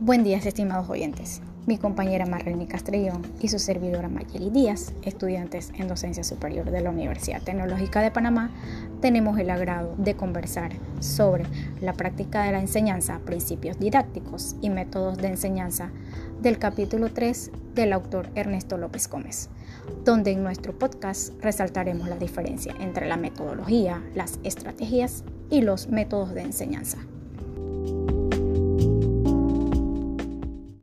Buen día, estimados oyentes. Mi compañera Marlene Castrillón y su servidora Mayeli Díaz, estudiantes en docencia superior de la Universidad Tecnológica de Panamá, tenemos el agrado de conversar sobre la práctica de la enseñanza, principios didácticos y métodos de enseñanza del capítulo 3 del autor Ernesto López Gómez, donde en nuestro podcast resaltaremos la diferencia entre la metodología, las estrategias y los métodos de enseñanza.